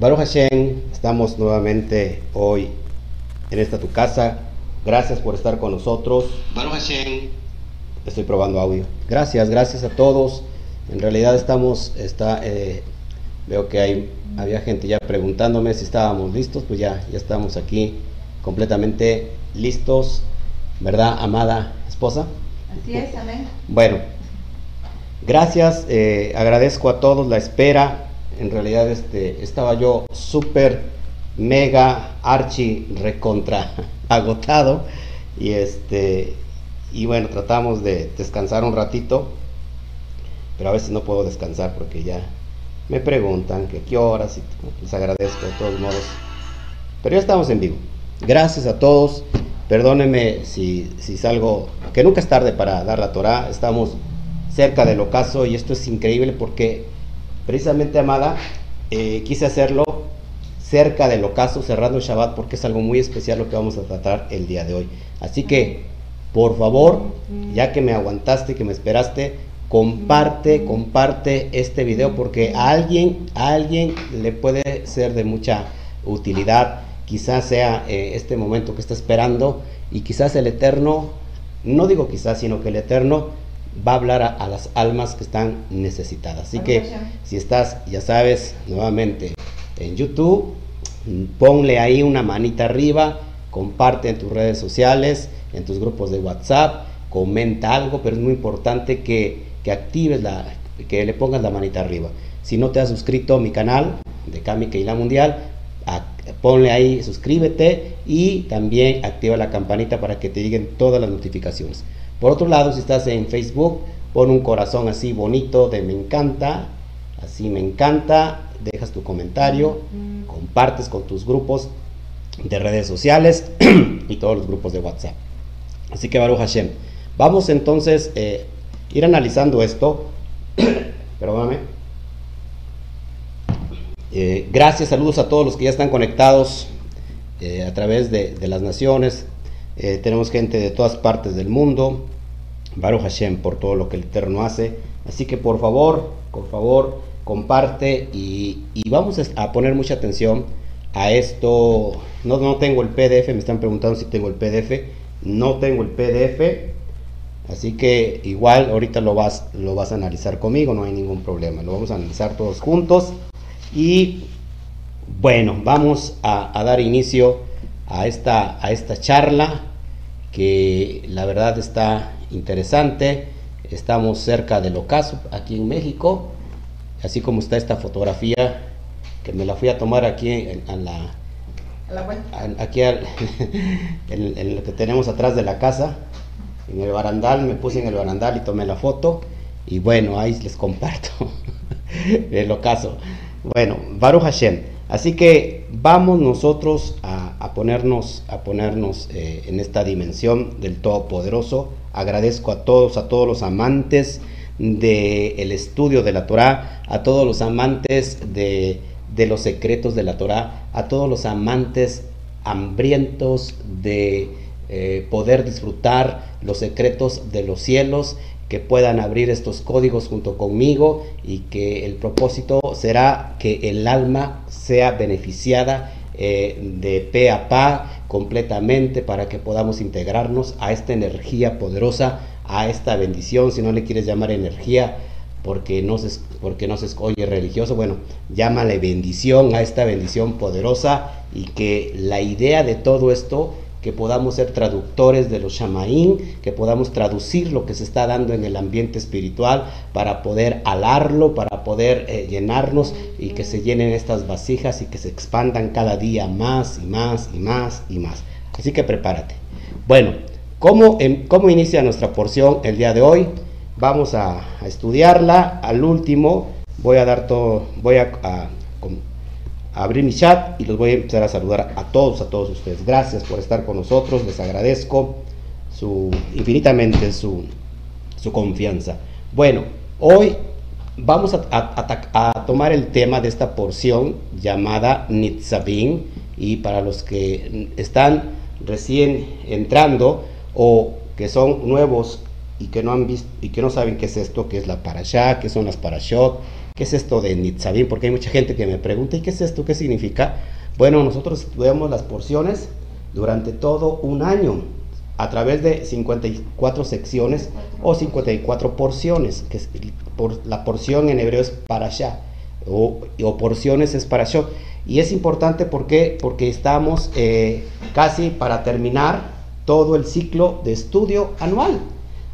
Baruch Hashem, estamos nuevamente hoy en esta tu casa. Gracias por estar con nosotros. Baruch Hashem. Estoy probando audio. Gracias, gracias a todos. En realidad estamos, está, eh, veo que hay, había gente ya preguntándome si estábamos listos. Pues ya, ya estamos aquí completamente listos, ¿verdad, amada esposa? Así es, amén. Bueno, gracias, eh, agradezco a todos la espera. En realidad este, estaba yo súper, mega, archi, recontra, agotado. Y, este, y bueno, tratamos de descansar un ratito, pero a veces no puedo descansar porque ya me preguntan que qué horas y les agradezco de todos modos. Pero ya estamos en vivo. Gracias a todos. Perdónenme si, si salgo, que nunca es tarde para dar la Torah. Estamos cerca del ocaso y esto es increíble porque precisamente, Amada, eh, quise hacerlo cerca del ocaso, cerrando el Shabbat, porque es algo muy especial lo que vamos a tratar el día de hoy. Así que, por favor, ya que me aguantaste, que me esperaste, comparte, comparte este video porque a alguien, a alguien le puede ser de mucha utilidad quizás sea eh, este momento que está esperando y quizás el Eterno, no digo quizás, sino que el Eterno va a hablar a, las almas que están necesitadas. Así que si estás, ya sabes, nuevamente en YouTube, ponle ahí una manita arriba, comparte en tus redes sociales, en tus grupos de WhatsApp, comenta algo, pero es muy importante que, que actives la, que le pongas la manita arriba. Si no te has suscrito a mi canal de Kami Keila Mundial, ponle ahí suscríbete y también activa la campanita para que te lleguen todas las notificaciones. Por otro lado, si estás en Facebook, pon un corazón así bonito de me encanta, así me encanta, dejas tu comentario, compartes con tus grupos de redes sociales y todos los grupos de WhatsApp. Así que Baruch Hashem. Vamos entonces a eh, ir analizando esto. Perdóname. Eh, gracias, saludos a todos los que ya están conectados eh, a través de, las naciones. Eh, tenemos gente de todas partes del mundo. Baruch Hashem por todo lo que el Eterno hace. Así que por favor, por favor, comparte y, vamos a poner mucha atención a esto. No, no tengo el PDF, me están preguntando si tengo el PDF. No tengo el PDF. Así que igual ahorita lo vas, lo vas a analizar conmigo, no hay ningún problema. Lo vamos a analizar todos juntos. Y bueno, vamos a, dar inicio a esta, a esta charla que la verdad está interesante. Estamos cerca del ocaso aquí en México, así como está esta fotografía que me la fui a tomar aquí en, la, aquí en, lo que tenemos atrás de la casa, en el barandal, me puse en el barandal y tomé la foto y bueno, ahí les comparto el ocaso. Bueno, Baruch Hashem. Así que vamos nosotros a, ponernos, a ponernos eh, en esta dimensión del Todopoderoso. Agradezco a todos, a todos los amantes del estudio de la Torah, a todos los amantes de, los secretos de la Torah, a todos los amantes hambrientos de eh, poder disfrutar los secretos de los cielos que puedan abrir estos códigos junto conmigo y que el propósito será que el alma sea beneficiada eh, de pe a pa completamente para que podamos integrarnos a esta energía poderosa, a esta bendición, si no le quieres llamar energía porque no se, porque no se oye religioso, bueno, llámale bendición a esta bendición poderosa y que la idea de todo esto que podamos ser traductores de los shamaín, que podamos traducir lo que se está dando en el ambiente espiritual para poder alarlo, para poder eh, llenarnos y que se llenen estas vasijas y que se expandan cada día más y más y más y más. Así que prepárate. Bueno, ¿cómo, cómo inicia nuestra porción el día de hoy? Vamos a, estudiarla. Al último voy a dar todo, voy a abrir mi chat y los voy a empezar a saludar a todos, a todos ustedes. Gracias por estar con nosotros, les agradezco su, infinitamente su, su confianza. Bueno, hoy vamos a, tomar el tema de esta porción llamada Nitzavim y para los que están recién entrando o que son nuevos y que no han visto y que no saben qué es esto, qué es la parashá, qué son las parashot, ¿Qué es esto de Nitzabim? Porque hay mucha gente que me pregunta, ¿y qué es esto? ¿Qué significa? Bueno, nosotros estudiamos las porciones durante todo un año a través de 54 secciones o 54 porciones, que por, la porción en hebreo es parashá, o, o porciones es parashot. Y es importante porque, porque estamos eh, casi para terminar todo el ciclo de estudio anual.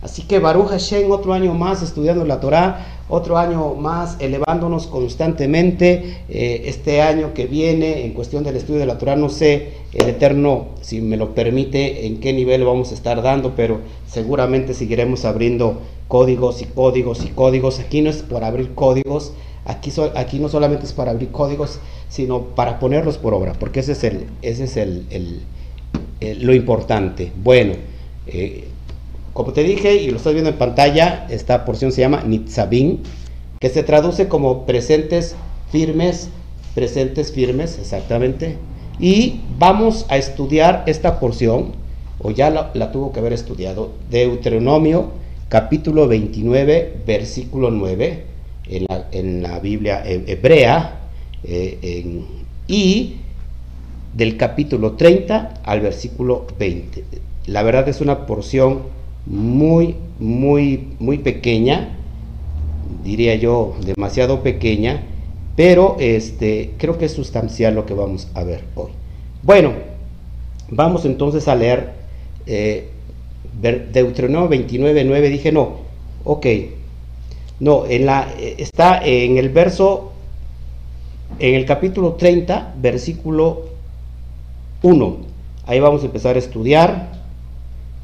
Así que Baruch Hashem, otro año más estudiando la Torah, otro año más elevándonos constantemente. Eh, este año que viene, en cuestión del estudio de la Torah, no sé el Eterno, si me lo permite, en qué nivel vamos a estar dando, pero seguramente seguiremos abriendo códigos y códigos y códigos. Aquí no es por abrir códigos, aquí, no solamente es para abrir códigos, sino para ponerlos por obra, porque ese es, el, ese es el, lo importante. Bueno. Eh, como te dije y lo estás viendo en pantalla, esta porción se llama Nitzabim, que se traduce como presentes firmes, presentes firmes, exactamente. Y vamos a estudiar esta porción, o ya la, tuvo que haber estudiado, Deuteronomio capítulo 29, versículo 9, en la, Biblia hebrea, eh, y del capítulo 30 al versículo 20. La verdad es una porción muy, muy, muy pequeña, diría yo, demasiado pequeña, pero este, creo que es sustancial lo que vamos a ver hoy. Bueno, vamos entonces a leer eh, Deuteronomio 29, 9, dije no, ok, no, en la, está en el verso, en el capítulo 30, versículo 1, ahí vamos a empezar a estudiar,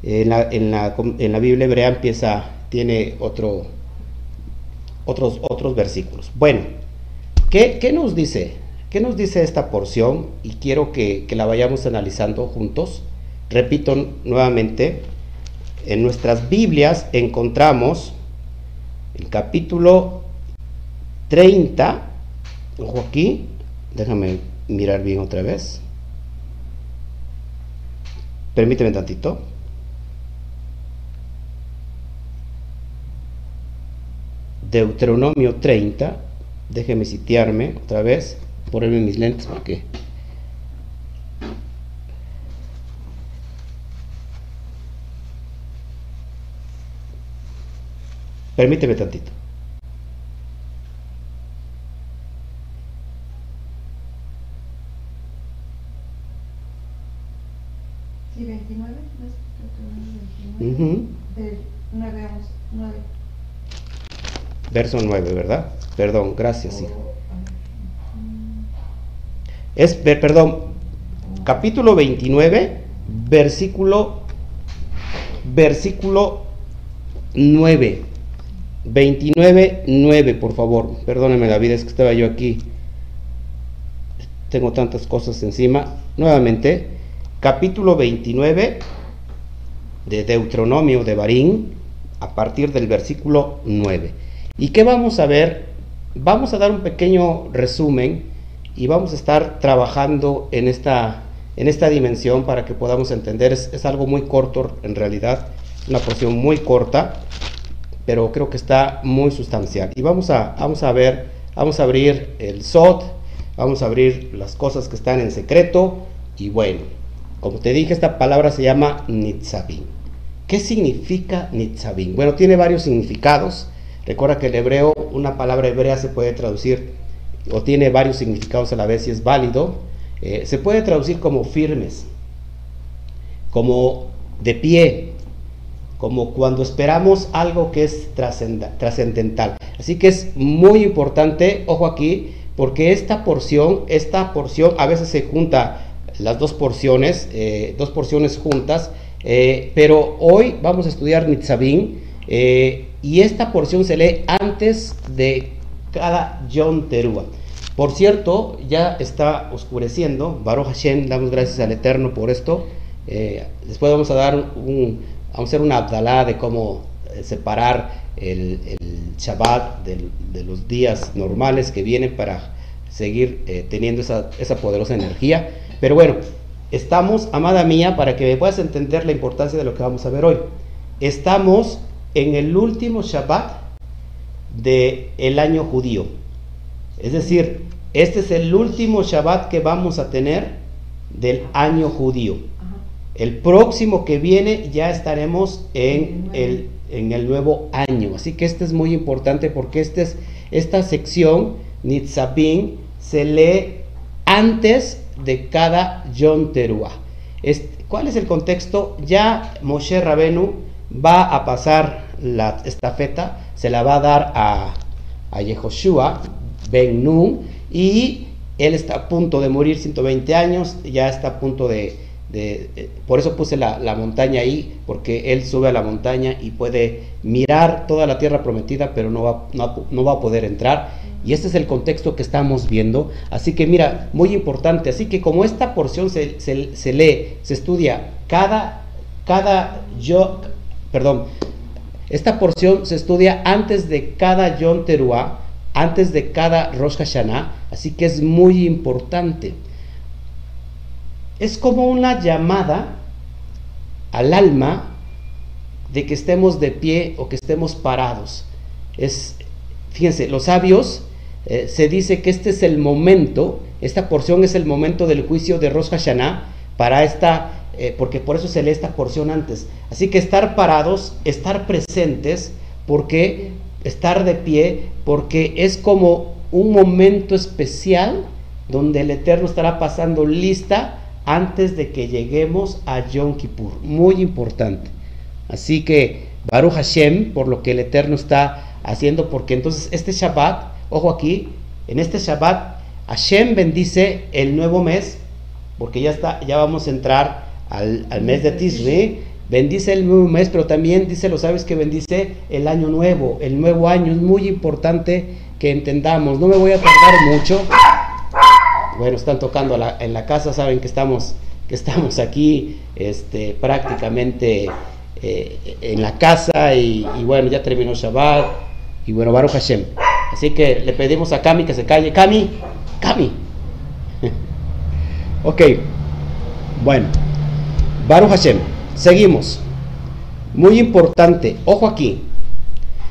en la, en la, en la Biblia hebrea empieza, tiene otro, otros, otros versículos. Bueno, ¿qué, ¿qué, nos dice? ¿Qué nos dice esta porción? Y quiero que, que la vayamos analizando juntos. Repito nuevamente, en nuestras Biblias encontramos el capítulo 30, ojo aquí, déjame mirar bien otra vez. Permíteme tantito. Deuteronomio 30, déjeme sitiarme otra vez, ponerme mis lentes porque... Permíteme tantito. Sí, 29, ¿no? 29. Del 9, 9 verso 9, ¿verdad? Perdón, gracias, hijo. Es, perdón, capítulo 29, versículo, versículo 9. 29, 9, por favor. Perdóneme la vida, es que estaba yo aquí. Tengo tantas cosas encima. Nuevamente, capítulo 29 de Deuteronomio de Barín, a partir del versículo 9. ¿Y qué vamos a ver? Vamos a dar un pequeño resumen y vamos a estar trabajando en esta, en esta dimensión para que podamos entender. Es, algo muy corto en realidad, una porción muy corta, pero creo que está muy sustancial. Y vamos a, vamos a ver, vamos a abrir el SOT, vamos a abrir las cosas que están en secreto y bueno, como te dije, esta palabra se llama Nitzabim. ¿Qué significa Nitzabim? Bueno, tiene varios significados. Recuerda que el hebreo, una palabra hebrea se puede traducir o tiene varios significados a la vez y es válido. Eh, se puede traducir como firmes, como de pie, como cuando esperamos algo que es trascendental. Así que es muy importante, ojo aquí, porque esta porción, esta porción a veces se junta las dos porciones, eh, dos porciones juntas, eh, pero hoy vamos a estudiar Nitzabim. Y esta porción se lee antes de cada Yom Teruah. Por cierto, ya está oscureciendo. Baruch Hashem, damos gracias al Eterno por esto. Eh, después vamos a dar un, vamos a hacer una abdalá de cómo eh, separar el, Shabbat de los días normales que vienen para seguir eh, teniendo esa, esa poderosa energía. Pero bueno, estamos, amada mía, para que me puedas entender la importancia de lo que vamos a ver hoy. Estamos en el último Shabbat del el año judío. Es decir, este es el último Shabbat que vamos a tener del año judío. El próximo que viene ya estaremos en el, en el nuevo año. Así que este es muy importante porque este es, esta sección, Nitzabim, se lee antes de cada Yom Teruah. ¿Cuál es el contexto? Ya Moshe Rabenu va a pasar la estafeta, se la va a dar a, a Yehoshua Ben Nun y él está a punto de morir 120 años, ya está a punto de, por eso puse la, montaña ahí, porque él sube a la montaña y puede mirar toda la tierra prometida, pero no va, no, va a poder entrar. Y este es el contexto que estamos viendo. Así que mira, muy importante. Así que como esta porción se, se, lee, se estudia cada, cada yo, perdón, esta porción se estudia antes de cada Yom Teruah, antes de cada Rosh Hashanah, así que es muy importante. Es como una llamada al alma de que estemos de pie o que estemos parados. Es, fíjense, los sabios eh, se dice que este es el momento, esta porción es el momento del juicio de Rosh Hashanah para esta, eh, porque por eso se lee esta porción antes. Así que estar parados, estar presentes, porque estar de pie, porque es como un momento especial donde el Eterno estará pasando lista antes de que lleguemos a Yom Kippur. Muy importante. Así que Baruch Hashem, por lo que el Eterno está haciendo, porque entonces este Shabbat, ojo aquí, en este Shabbat, Hashem bendice el nuevo mes, porque ya está, ya vamos a entrar al, al mes de Tisri, Bendice el nuevo mes, pero también dice, lo sabes que bendice el año nuevo, el nuevo año. Es muy importante que entendamos. No me voy a tardar mucho. Bueno, están tocando en la casa, saben que estamos, que estamos aquí este, prácticamente eh, en la casa y, bueno, ya terminó Shabbat y bueno, Baruch Hashem. Así que le pedimos a Cami que se calle. Cami, Cami. ok, bueno, Baruch Hashem. Seguimos. Muy importante, ojo aquí.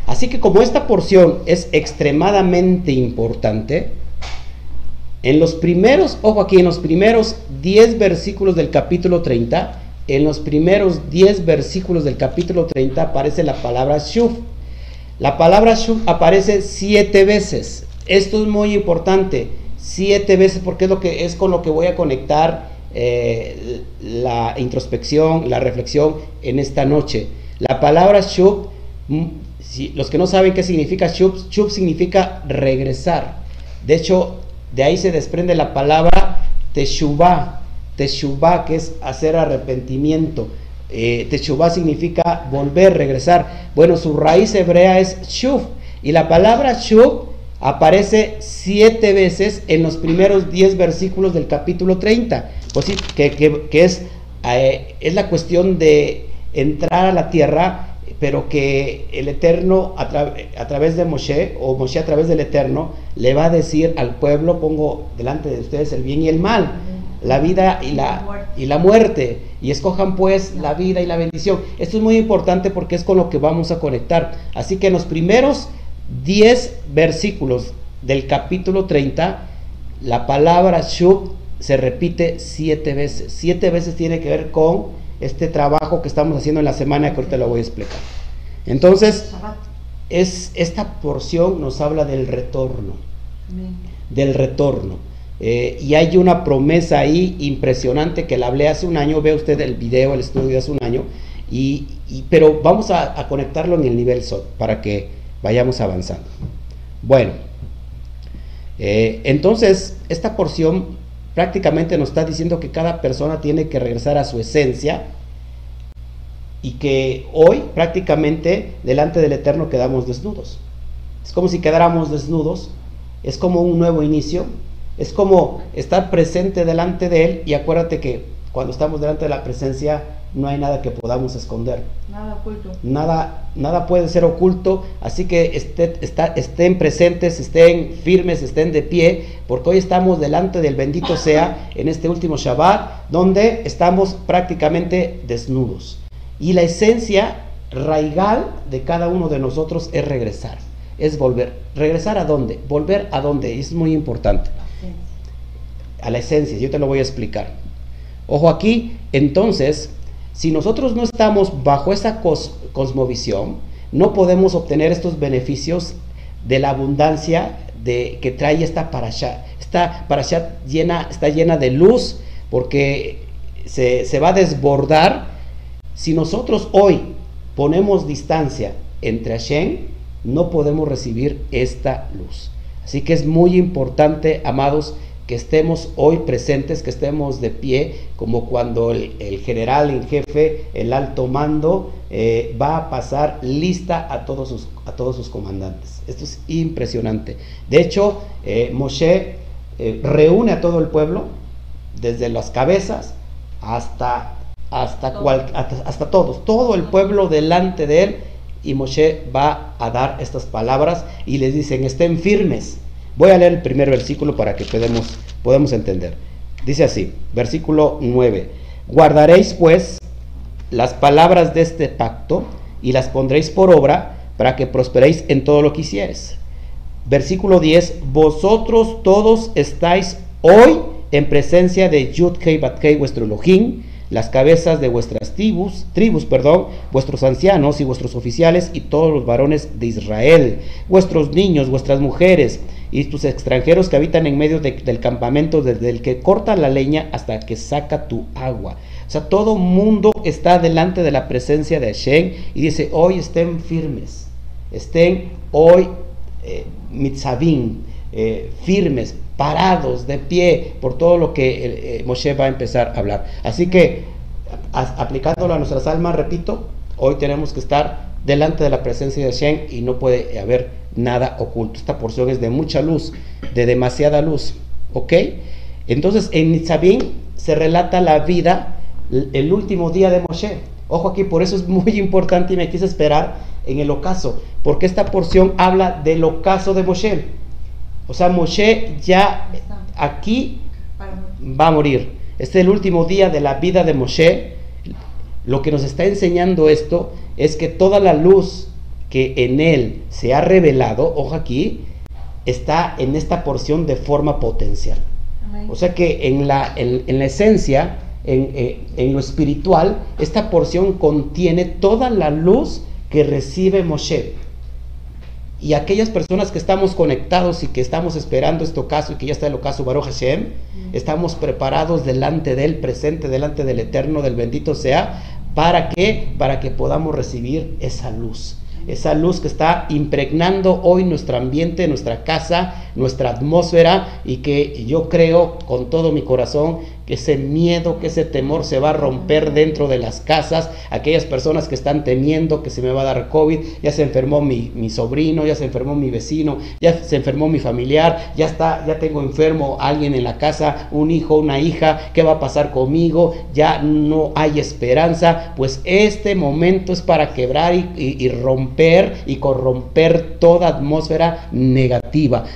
Así que como esta porción es extremadamente importante, en los primeros, ojo aquí, en los primeros 10 versículos del capítulo 30, en los primeros 10 versículos del capítulo 30 aparece la palabra shuf. La palabra shuf aparece siete veces. Esto es muy importante, siete veces porque es lo que es con lo que voy a conectar eh, la introspección, la reflexión en esta noche. La palabra shub, mm, los que no saben qué significa shub, shub significa regresar. De hecho, de ahí se desprende la palabra teshuvah, teshuvah que es hacer arrepentimiento. Eh, significa volver, regresar. Bueno, su raíz hebrea es shub y la palabra shub aparece siete veces en los primeros diez versículos del capítulo 30. Pues sí, que, es, eh, es la cuestión de entrar a la tierra, pero que el Eterno a, a, través de Moshe, o Moshe a través del Eterno, le va a decir al pueblo, pongo delante de ustedes el bien y el mal, la vida y la, y la muerte, y escojan pues la vida y la bendición. Esto es muy importante porque es con lo que vamos a conectar. Así que en los primeros 10 versículos del capítulo 30, la palabra Shub se repite siete veces. Siete veces tiene que ver con este trabajo que estamos haciendo en la semana que ahorita lo voy a explicar. Entonces, es, esta porción nos habla del retorno. Del retorno. Eh, y hay una promesa ahí impresionante que la hablé hace un año. Ve usted el video, el estudio de hace un año. Y, pero vamos a, conectarlo en el nivel SOT para que vayamos avanzando. Bueno, eh, entonces esta porción prácticamente nos está diciendo que cada persona tiene que regresar a su esencia y que hoy prácticamente delante del Eterno quedamos desnudos. Es como si quedáramos desnudos, es como un nuevo inicio, es como estar presente delante de Él y acuérdate que cuando estamos delante de la presencia no hay nada que podamos esconder. Nada oculto. Nada, nada puede ser oculto, así que estén presentes, estén firmes, estén de pie, porque hoy estamos delante del bendito sea en este último Shabbat, donde estamos prácticamente desnudos. Y la esencia raigal de cada uno de nosotros es regresar. es volver. ¿Regresar a dónde? Volver a dónde, es muy importante. A la esencia, yo te lo voy a explicar. Ojo aquí, entonces, si nosotros no estamos bajo esa cosmovisión, no podemos obtener estos beneficios de la abundancia de, que trae esta parasha. Esta parasha llena, está llena de luz porque se, se va a desbordar. Si nosotros hoy ponemos distancia entre Hashem, no podemos recibir esta luz. Así que es muy importante, amados, que estemos hoy presentes, que estemos de pie, como cuando el, general en jefe, el alto mando, eh, va a pasar lista a todos, sus, a todos sus comandantes. Esto es impresionante. De hecho, eh, Moshe eh, reúne a todo el pueblo, desde las cabezas hasta, hasta, hasta, hasta todos, todo el pueblo delante de él, y Moshe va a dar estas palabras y les dicen, estén firmes Voy a leer el primer versículo para que podamos, podamos entender. Dice así, versículo 9. Guardaréis pues las palabras de este pacto y las pondréis por obra para que prosperéis en todo lo que hicieres. Versículo 10. Vosotros todos estáis hoy en presencia de Yudkei Batkei, vuestro Elohim, las cabezas de vuestras tribus, tribus, perdón, vuestros ancianos y vuestros oficiales y todos los varones de Israel, vuestros niños, vuestras mujeres y tus extranjeros que habitan en medio del campamento, desde el que corta la leña hasta que saca tu agua. O sea, todo mundo está delante de la presencia de Hashem y dice, hoy estén firmes, estén hoy eh, eh firmes, parados, de pie, por todo lo que eh, eh, Moshe va a empezar a hablar. Así que, aplicándolo a nuestras almas, repito, hoy tenemos que estar delante de la presencia de Hashem y no puede haber nada oculto. Esta porción es de mucha luz, de demasiada luz. ¿Ok? Entonces, en Nitzabim se relata la vida, el último día de Moshe. Ojo aquí, por eso es muy importante y me quise esperar en el ocaso, porque esta porción habla del ocaso de Moshe. O sea, Moshe ya aquí va a morir. Este es el último día de la vida de Moshe. Lo que nos está enseñando esto es que toda la luz que en él se ha revelado, ojo aquí, está en esta porción de forma potencial. O sea que en la, en, la esencia, en, eh, en, lo espiritual, esta porción contiene toda la luz que recibe Moshe. Y aquellas personas que estamos conectados y que estamos esperando este ocaso y que ya está el ocaso Baruch Hashem, estamos preparados delante del presente, delante del eterno, del bendito sea, ¿para qué? Para que podamos recibir esa luz esa luz que está impregnando hoy nuestro ambiente, nuestra casa, nuestra atmósfera y que yo creo con todo mi corazón ese miedo, que ese temor se va a romper dentro de las casas, aquellas personas que están temiendo que se me va a dar COVID, ya se enfermó mi, sobrino, ya se enfermó mi vecino, ya se enfermó mi familiar, ya está, ya tengo enfermo alguien en la casa, un hijo, una hija, ¿qué va a pasar conmigo? Ya no hay esperanza, pues este momento es para quebrar y romper y corromper toda atmósfera negativa,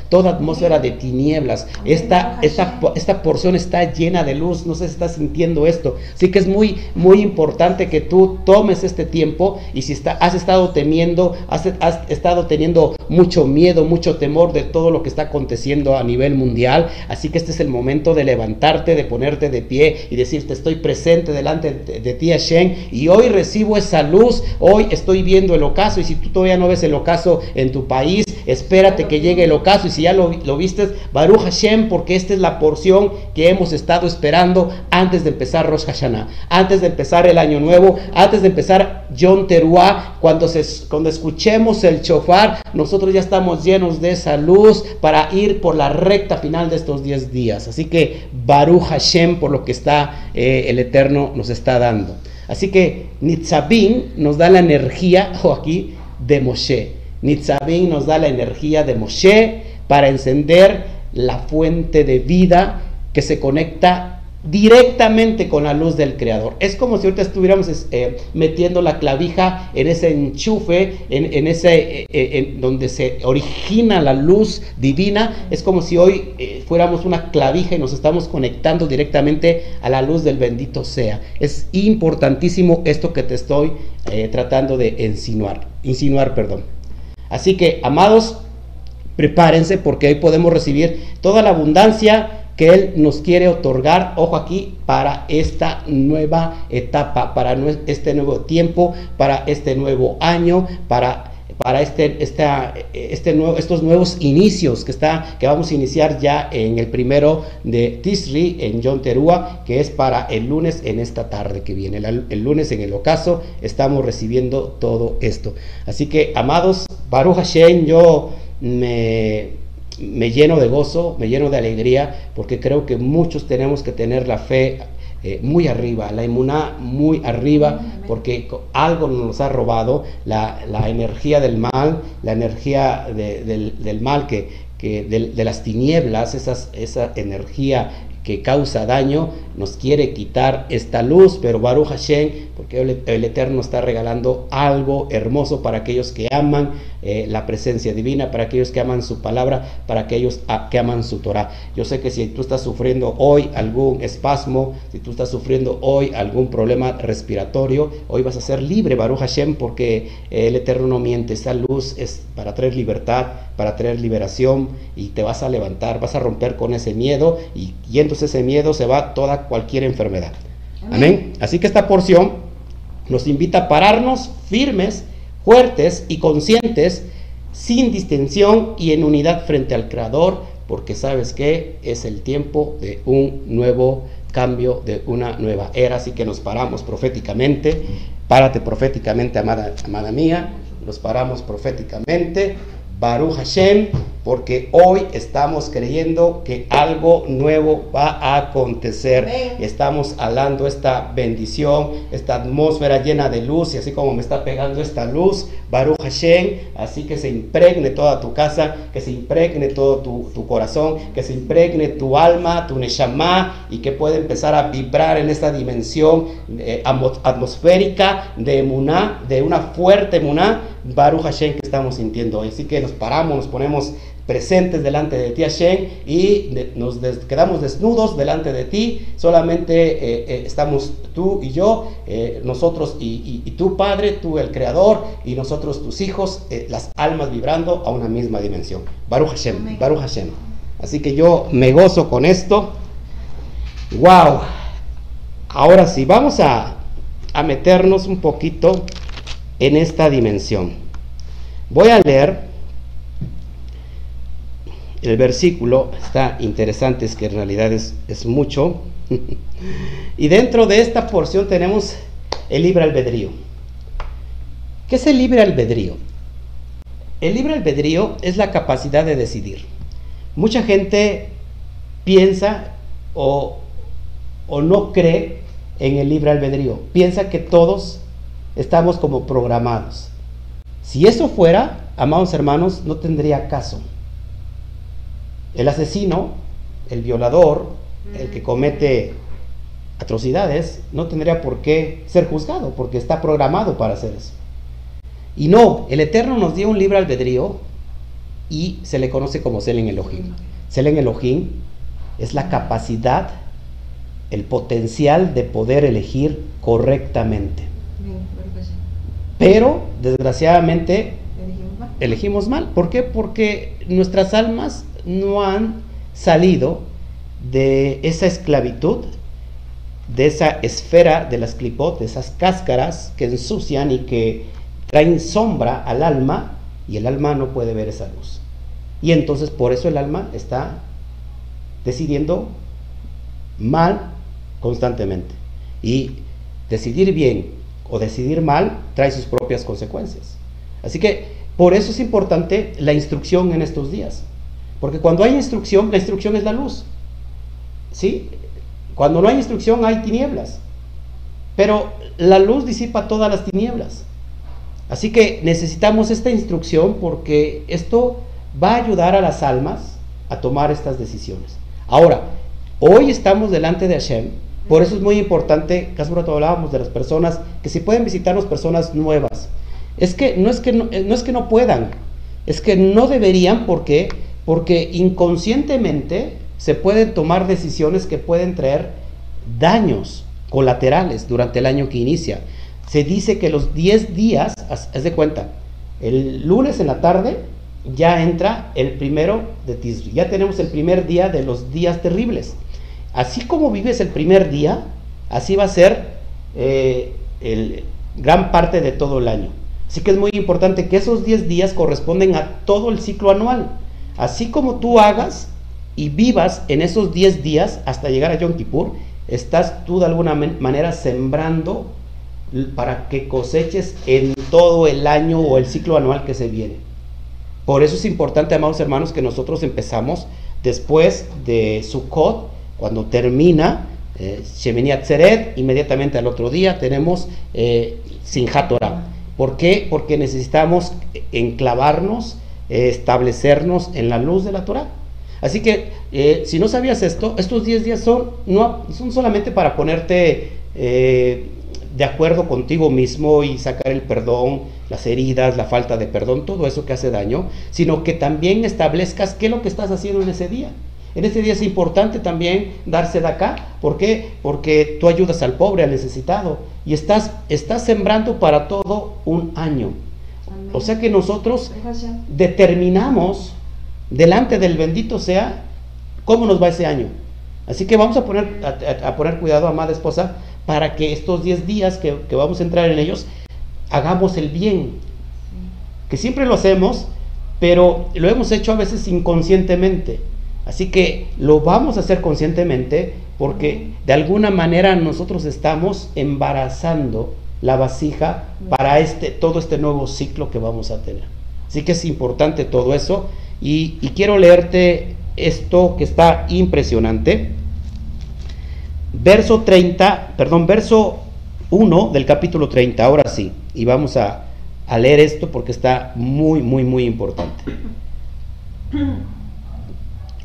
toda atmósfera de tinieblas. Esta, esta, esta porción está llena de luz, no sé si estás sintiendo esto. Así que es muy, muy importante que tú tomes este tiempo y si está, has estado temiendo, has, has estado teniendo mucho miedo, mucho temor de todo lo que está aconteciendo a nivel mundial, así que este es el momento de levantarte, de ponerte de pie y decirte estoy presente delante de, ti Hashem y hoy recibo esa luz, hoy estoy viendo el ocaso y si tú todavía no ves el ocaso en tu país, espérate que llegue el ocaso y si ya lo, lo viste, Baruch Hashem, porque esta es la porción que hemos estado esperando antes de empezar Rosh Hashanah, antes de empezar el año nuevo, antes de empezar Yom Teruah, cuando, cuando escuchemos el chofar, nosotros ya estamos llenos de esa luz para ir por la recta final de estos 10 días. Así que Baruch Hashem por lo que está eh, el Eterno nos está dando. Así que Nitzabim nos da la energía, o aquí, de Moshe. Nitzabim nos da la energía de Moshe para encender la fuente de vida que se conecta directamente con la luz del creador. Es como si ahorita estuviéramos eh, metiendo la clavija en ese enchufe, en, ese eh, eh, donde se origina la luz divina. Es como si hoy fuéramos una clavija y nos estamos conectando directamente a la luz del bendito sea. Es importantísimo esto que te estoy tratando de insinuar, insinuar, perdón. Así que, amados, prepárense porque hoy podemos recibir toda la abundancia que Él nos quiere otorgar, ojo aquí, para esta nueva etapa, para este nuevo tiempo, para este nuevo año, para para este, este nuevo, estos nuevos inicios que, está, que vamos a iniciar ya en el primero de Tisri, en John Terúa, que es para el lunes en esta tarde que viene. El, lunes en el ocaso estamos recibiendo todo esto. Así que, amados, Baruch Hashem, yo me, me lleno de gozo, me lleno de alegría, porque creo que muchos tenemos que tener la fe eh, muy arriba, la inmunidad muy arriba, porque algo nos ha robado, la, energía del mal, la energía del, mal que, que de, las tinieblas, esa energía que causa daño, nos quiere quitar esta luz, pero Baruch Hashem, porque el, Eterno está regalando algo hermoso para aquellos que aman eh, la presencia divina, para aquellos que aman su palabra, para aquellos que aman su Torah. Yo sé que si tú estás sufriendo hoy algún espasmo, si tú estás sufriendo hoy algún problema respiratorio, hoy vas a ser libre, Baruch Hashem, porque el Eterno no miente, esa luz es para traer libertad, para traer liberación y te vas a levantar, vas a romper con ese miedo y, y entonces ese miedo se va toda cualquier enfermedad. Amén. Así que esta porción nos invita a pararnos firmes, fuertes y conscientes, sin distinción y en unidad frente al Creador, porque sabes que es el tiempo de un nuevo cambio, de una nueva era. Así que nos paramos proféticamente. Párate proféticamente, amada, amada mía. Nos paramos proféticamente. Baruch Hashem porque hoy estamos creyendo que algo nuevo va a acontecer. Estamos hablando esta bendición, esta atmósfera llena de luz, y así como me está pegando esta luz, Baruch Hashem, así que se impregne toda tu casa, que se impregne todo tu, corazón, que se impregne tu alma, tu neshama, y que pueda empezar a vibrar en esta dimensión eh, atmosférica de emuná, de una fuerte emuná, Baruch Hashem que estamos sintiendo hoy. Así que nos paramos, nos ponemos presentes delante de ti, Hashem, y nos quedamos desnudos delante de ti. Solamente eh, eh, estamos tú y yo, eh, nosotros y, y, tú, Padre, tú el Creador, y nosotros tus hijos, las almas vibrando a una misma dimensión. Baruch Hashem, Baruch Hashem. Así que yo me gozo con esto. ¡Wow! Ahora sí, vamos a, a meternos un poquito en esta dimensión. Voy a leer el versículo está interesante, es que en realidad es, mucho. y dentro de esta porción tenemos el libre albedrío. ¿Qué es el libre albedrío? El libre albedrío es la capacidad de decidir. Mucha gente piensa o, o no cree en el libre albedrío. Piensa que todos estamos como programados. Si eso fuera, amados hermanos, no tendría caso. El asesino, el violador, el que comete atrocidades, no tendría por qué ser juzgado, porque está programado para hacer eso. Y no, el Eterno nos dio un libre albedrío y se le conoce como Selen Elohim. Selen Elohim es la capacidad, el potencial de poder elegir correctamente. Pero, desgraciadamente, elegimos mal. ¿Por qué? Porque nuestras almas no han salido de esa esclavitud, de esa esfera de las clipot, de esas cáscaras que ensucian y que traen sombra al alma y el alma no puede ver esa luz. Y entonces por eso el alma está decidiendo mal constantemente. Y decidir bien o decidir mal trae sus propias consecuencias. Así que por eso es importante la instrucción en estos días. Porque cuando hay instrucción, la instrucción es la luz. ¿Sí? Cuando no hay instrucción hay tinieblas. Pero la luz disipa todas las tinieblas. Así que necesitamos esta instrucción porque esto va a ayudar a las almas a tomar estas decisiones. Ahora, hoy estamos delante de Hashem, por eso es muy importante, casi rato hablábamos de las personas, que si pueden visitarnos personas nuevas. Es que no es que no, no es que no puedan, es que no deberían porque porque inconscientemente se pueden tomar decisiones que pueden traer daños colaterales durante el año que inicia. Se dice que los 10 días, haz de cuenta, El lunes en la tarde ya entra el primero de Tisri. Ya tenemos el primer día de los días terribles. Así como vives el primer día, así va a ser eh, el, gran parte de todo el año. Así que es muy importante que esos 10 días corresponden a todo el ciclo anual. Así como tú hagas y vivas en esos 10 días hasta llegar a Yom Kippur, estás tú de alguna manera sembrando para que coseches en todo el año o el ciclo anual que se viene. Por eso es importante, amados hermanos, que nosotros empezamos después de Sukkot, cuando termina eh, Shemini Atzeret, inmediatamente al otro día tenemos eh, Sinjat Torah. ¿Por qué? Porque necesitamos enclavarnos, eh, establecernos en la luz de la Torah. Así que, eh, si no sabías esto, estos 10 días son, no, son solamente para ponerte de acuerdo contigo mismo y sacar el perdón, las heridas, la falta de perdón, todo eso que hace daño, sino que también establezcas qué es lo que estás haciendo en ese día. En ese día es importante también darse de acá. ¿Por qué? Porque tú ayudas al pobre, al necesitado. Y estás, estás sembrando para todo un año. O sea que nosotros determinamos delante del bendito sea cómo nos va ese año. Así que vamos a poner, a, poner cuidado, amada esposa, para que estos 10 días que, vamos a entrar en ellos, hagamos el bien. Que siempre lo hacemos, pero lo hemos hecho a veces inconscientemente. Así que lo vamos a hacer conscientemente porque de alguna manera nosotros estamos embarazando la vasija para este, todo este nuevo ciclo que vamos a tener. Así que es importante todo eso y, y quiero leerte esto que está impresionante. Verso 30, perdón, verso 1 del capítulo 30, ahora sí, y vamos a, a leer esto porque está muy, muy, muy importante.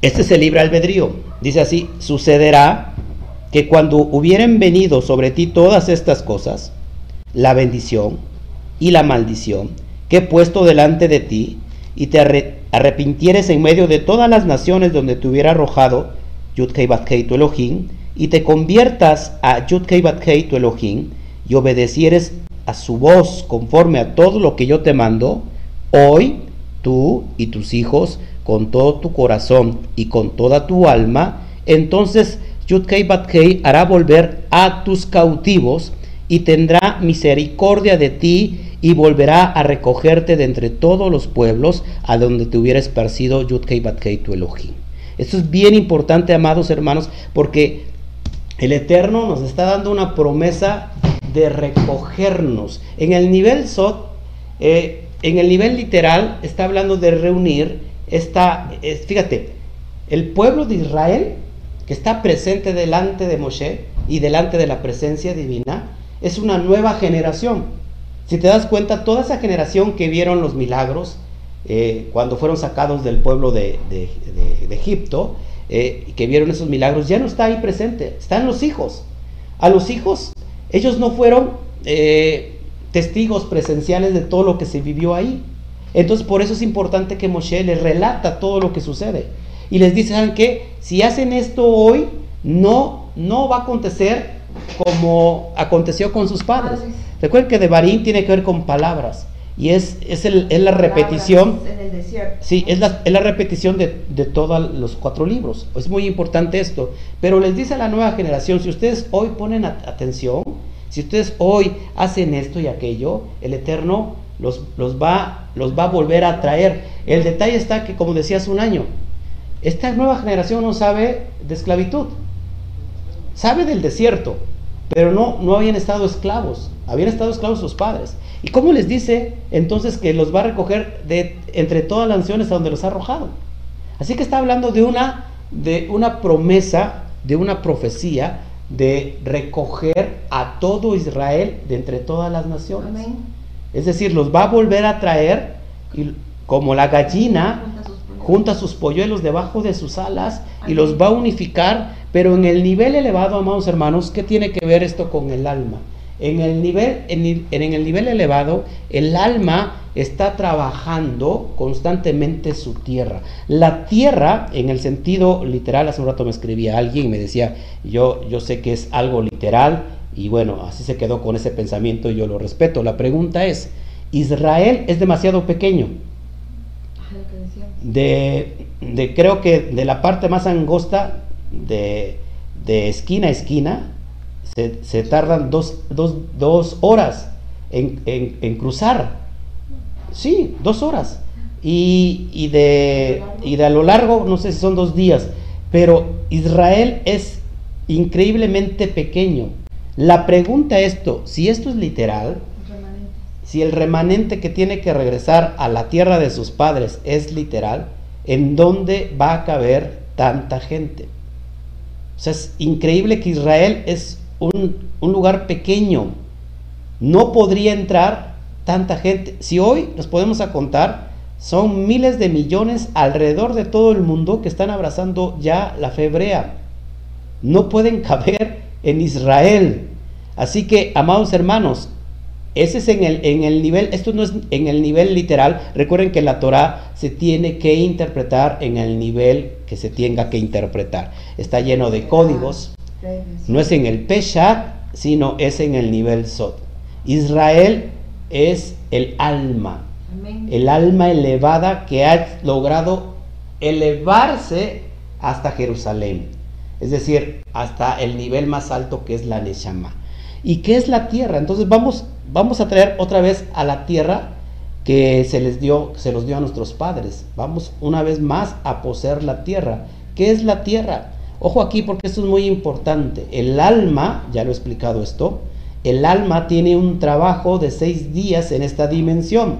Este es el libre albedrío. Dice así, sucederá que cuando hubieren venido sobre ti todas estas cosas, la bendición y la maldición que he puesto delante de ti, y te arrepintieres en medio de todas las naciones donde te hubiera arrojado Yudkei tu Elohim, y te conviertas a Yudkei Batkei tu Elohim, y obedecieres a su voz conforme a todo lo que yo te mando, hoy tú y tus hijos con todo tu corazón y con toda tu alma, entonces Yudkei Batkei hará volver a tus cautivos y tendrá misericordia de ti y volverá a recogerte de entre todos los pueblos a donde te hubiera esparcido Yudkei Batkei tu Elohim. Esto es bien importante, amados hermanos, porque el Eterno nos está dando una promesa de recogernos. En el nivel Sot, eh, en el nivel literal, está hablando de reunir esta, fíjate, el pueblo de Israel que está presente delante de Moshe y delante de la presencia divina, es una nueva generación. Si te das cuenta, toda esa generación que vieron los milagros eh, cuando fueron sacados del pueblo de, Egipto, eh, que vieron esos milagros, ya no está ahí presente, están los hijos. A los hijos, ellos no fueron eh, testigos presenciales de todo lo que se vivió ahí. Entonces por eso es importante que Moshe les relata todo lo que sucede. Y les dice, ¿saben qué? Si hacen esto hoy, no, no va a acontecer como aconteció con sus padres. Recuerden que de Barín tiene que ver con palabras. Y es, es, el, es la repetición. En el desierto. Sí, es la, es la repetición de, de, todos los cuatro libros. Es muy importante esto. Pero les dice a la nueva generación, si ustedes hoy ponen atención, si ustedes hoy hacen esto y aquello, el Eterno los, va, los va a volver a traer. El detalle está que, como decía hace un año, esta nueva generación no sabe de esclavitud, sabe del desierto, pero no, no habían estado esclavos, habían estado esclavos sus padres. ¿Y cómo les dice entonces que los va a recoger de entre todas las naciones a donde los ha arrojado? Así que está hablando de una, de una promesa, de una profecía de recoger a todo Israel de entre todas las naciones. Amén. Es decir, los va a volver a traer y como la gallina junta sus polluelos debajo de sus alas y los va a unificar, pero en el nivel elevado, amados hermanos, ¿qué tiene que ver esto con el alma? En el nivel, en, en el nivel elevado, el alma está trabajando constantemente su tierra. La tierra, en el sentido literal, hace un rato me escribía alguien y me decía, yo, yo sé que es algo literal, y bueno, así se quedó con ese pensamiento y yo lo respeto. La pregunta es, Israel es demasiado pequeño. De, de, creo que de la parte más angosta, de, de esquina a esquina, se, tardan dos, dos, dos horas en, en, en, cruzar. Sí, dos horas. Y, y, de, y de a lo largo, no sé si son dos días, pero Israel es increíblemente pequeño. La pregunta es esto, si esto es literal, si el remanente que tiene que regresar a la tierra de sus padres es literal, ¿en dónde va a caber tanta gente? O sea, es increíble que Israel es un, lugar pequeño. No podría entrar tanta gente. Si hoy nos podemos a contar, son miles de millones alrededor de todo el mundo que están abrazando ya la fe hebrea. No pueden caber en Israel. Así que, amados hermanos, ese es en el, en el nivel, esto no es en el nivel literal. Recuerden que la Torah se tiene que interpretar en el nivel que se tenga que interpretar. Está lleno de códigos. No es en el Peshat, sino es en el nivel Sot. Israel es el alma, el alma elevada que ha logrado elevarse hasta Jerusalén. Es decir, hasta el nivel más alto que es la Neshama. ¿Y qué es la tierra? Entonces vamos vamos a traer otra vez a la tierra que se les dio, se los dio a nuestros padres. Vamos una vez más a poseer la tierra. ¿Qué es la tierra? Ojo aquí porque esto es muy importante. El alma, ya lo he explicado esto, el alma tiene un trabajo de seis días en esta dimensión.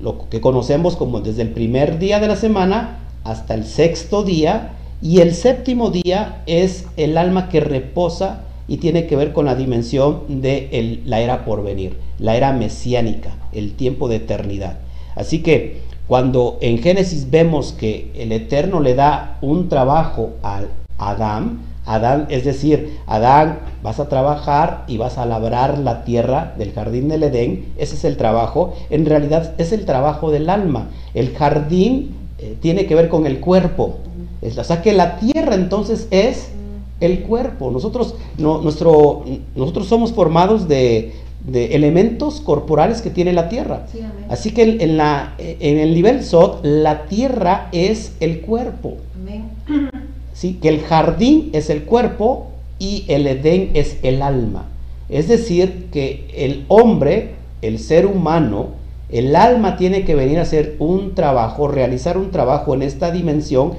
Lo que conocemos como desde el primer día de la semana hasta el sexto día. Y el séptimo día es el alma que reposa y tiene que ver con la dimensión de la era por venir, la era mesiánica, el tiempo de eternidad. Así que cuando en Génesis vemos que el Eterno le da un trabajo a Adán, Adán, es decir, Adán, vas a trabajar y vas a labrar la tierra del jardín del Edén, ese es el trabajo, en realidad es el trabajo del alma. El jardín eh, tiene que ver con el cuerpo, o sea que la tierra entonces es el cuerpo. Nosotros, no, nuestro, nosotros somos formados de, de, elementos corporales que tiene la tierra. Así que en, la, en el nivel Sot, la tierra es el cuerpo. ¿Sí? Que el jardín es el cuerpo y el Edén es el alma. Es decir, que el hombre, el ser humano, el alma tiene que venir a hacer un trabajo, realizar un trabajo en esta dimensión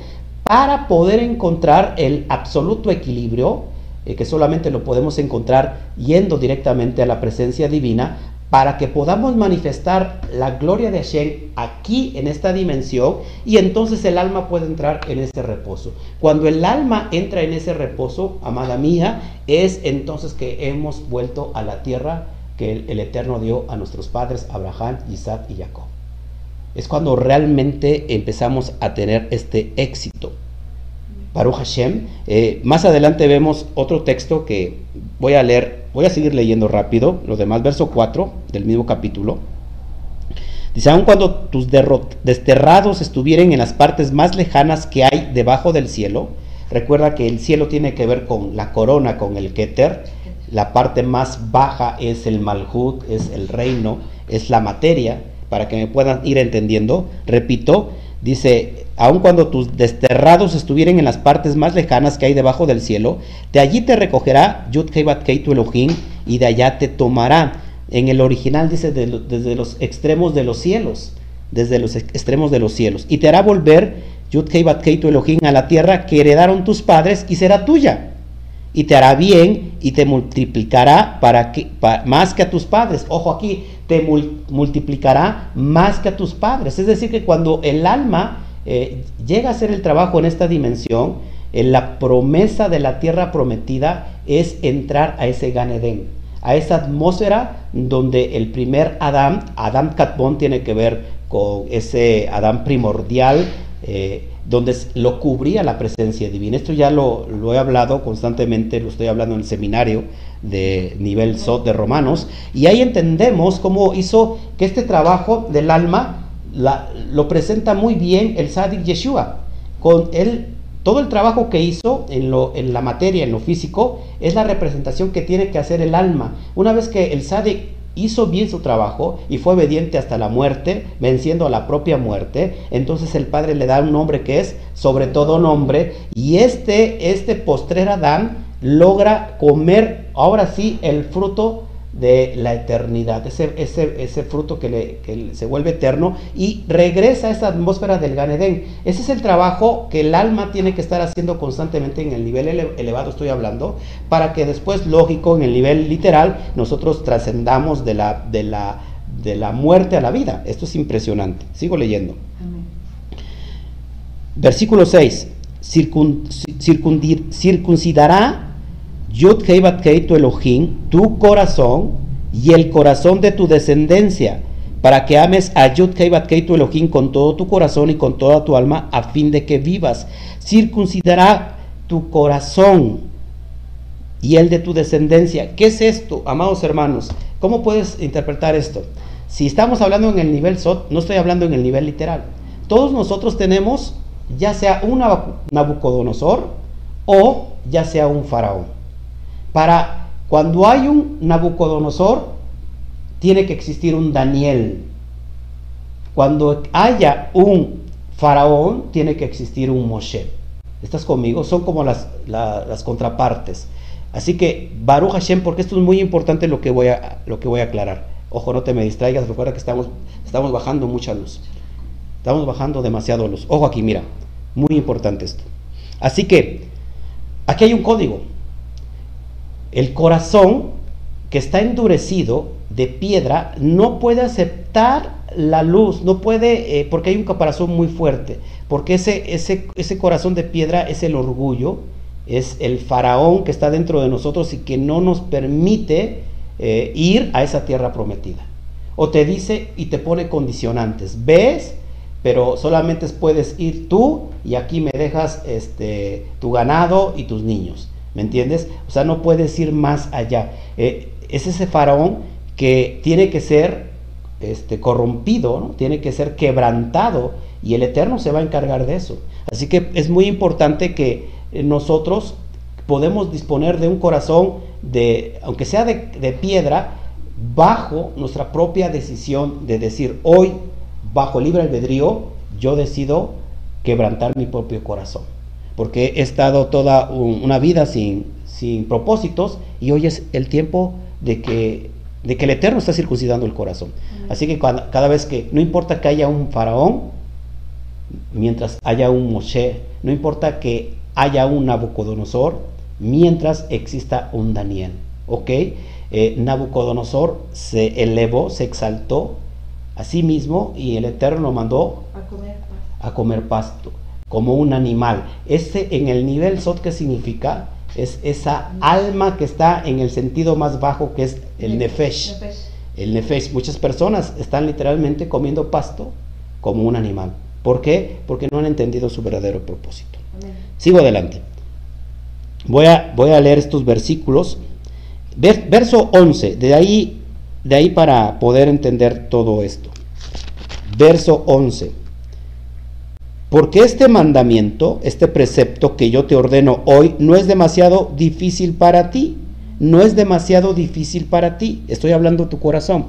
para poder encontrar el absoluto equilibrio, eh, que solamente lo podemos encontrar yendo directamente a la presencia divina, para que podamos manifestar la gloria de Hashem aquí en esta dimensión y entonces el alma puede entrar en ese reposo. Cuando el alma entra en ese reposo, amada mía, es entonces que hemos vuelto a la tierra que el, el Eterno dio a nuestros padres, Abraham, Isaac y Jacob es cuando realmente empezamos a tener este éxito. Baruch Hashem. Eh, más adelante vemos otro texto que voy a leer, voy a seguir leyendo rápido, los demás, verso 4 del mismo capítulo. Dice, aun cuando tus desterrados estuvieran en las partes más lejanas que hay debajo del cielo, recuerda que el cielo tiene que ver con la corona, con el Keter, la parte más baja es el Malhut, es el reino, es la materia, para que me puedan ir entendiendo. Repito, dice, aun cuando tus desterrados estuvieran en las partes más lejanas que hay debajo del cielo, de allí te recogerá Yud Kei tu Elohim y de allá te tomará. En el original dice desde los extremos de los cielos, desde los extremos de los cielos, y te hará volver Yud Kei tu Elohim a la tierra que heredaron tus padres y será tuya. Y te hará bien y te multiplicará para que, más que a tus padres. Ojo aquí, te multiplicará más que a tus padres. Es decir, que cuando el alma eh, llega a hacer el trabajo en esta dimensión, en la promesa de la tierra prometida es entrar a ese Ganedén, a esa atmósfera donde el primer Adán, Adán Catbón tiene que ver con ese Adán primordial, eh, donde lo cubría la presencia divina. Esto ya lo, he hablado constantemente, lo estoy hablando en el seminario de nivel SOT de Romanos, y ahí entendemos cómo hizo que este trabajo del alma lo presenta muy bien el Sadik Yeshua. Con él, todo el trabajo que hizo en, lo, en la materia, en lo físico, es la representación que tiene que hacer el alma. Una vez que el Sadik hizo bien su trabajo y fue obediente hasta la muerte, venciendo a la propia muerte, entonces el Padre le da un nombre que es sobre todo nombre y este, este postrer Adán logra comer ahora sí el fruto de la eternidad, ese, ese, ese fruto que, le, se vuelve eterno y regresa a esa atmósfera del Ganedén. Ese es el trabajo que el alma tiene que estar haciendo constantemente en el nivel elevado, estoy hablando, para que después, lógico, en el nivel literal, nosotros trascendamos de la, de, la, de la muerte a la vida. Esto es impresionante. Sigo leyendo. Versículo 6. circuncidará Yud tu Elohim, tu corazón y el corazón de tu descendencia, para que ames a Yud Kei tu Elohim con todo tu corazón y con toda tu alma, a fin de que vivas. Circuncidará tu corazón y el de tu descendencia. ¿Qué es esto, amados hermanos? ¿Cómo puedes interpretar esto? Si estamos hablando en el nivel Sot, no estoy hablando en el nivel literal. Todos nosotros tenemos ya sea un Nabucodonosor o ya sea un faraón. Para cuando hay un Nabucodonosor, tiene que existir un Daniel. Cuando haya un faraón, tiene que existir un Moshe. ¿Estás conmigo? Son como las, las contrapartes. Así que, Baruch Hashem, porque esto es muy importante lo que voy a, lo que voy a aclarar. Ojo, no te me distraigas, recuerda que estamos, estamos bajando mucha luz. Estamos bajando demasiado luz. Ojo aquí, mira, muy importante esto. Así que, aquí hay un código. El corazón que está endurecido de piedra no puede aceptar la luz, no puede, eh, porque hay un caparazón muy fuerte, porque ese, ese, ese corazón de piedra es el orgullo, es el faraón que está dentro de nosotros y que no nos permite eh, ir a esa tierra prometida. O te dice y te pone condicionantes, ves, pero solamente puedes ir tú y aquí me dejas este, tu ganado y tus niños. ¿Me entiendes? O sea, no puedes ir más allá. Eh, es ese faraón que tiene que ser este, corrompido, tiene que ser quebrantado y el Eterno se va a encargar de eso. Así que es muy importante que nosotros podemos disponer de un corazón de, aunque sea de, de piedra, bajo nuestra propia decisión de decir, hoy, bajo libre albedrío, yo decido quebrantar mi propio corazón porque he estado toda una vida sin, sin propósitos y hoy es el tiempo de que, de que el Eterno está circuncidando el corazón. Así que cada, vez que, no importa que haya un faraón, mientras haya un Moshe, no importa que haya un Nabucodonosor, mientras exista un Daniel. ¿Ok? Eh, Nabucodonosor se elevó, se exaltó a sí mismo y el Eterno lo mandó a comer pasto como un animal. Ese en el nivel Sot, ¿qué significa? Es esa alma que está en el sentido más bajo que es el Nefesh. El Nefesh. Muchas personas están literalmente comiendo pasto como un animal. ¿Por qué? Porque no han entendido su verdadero propósito. Sigo adelante. Voy a, voy a leer estos versículos. verso 11, de ahí, de ahí para poder entender todo esto. Verso 11. Porque este mandamiento, este precepto que yo te ordeno hoy, no es demasiado difícil para ti. No es demasiado difícil para ti. Estoy hablando de tu corazón.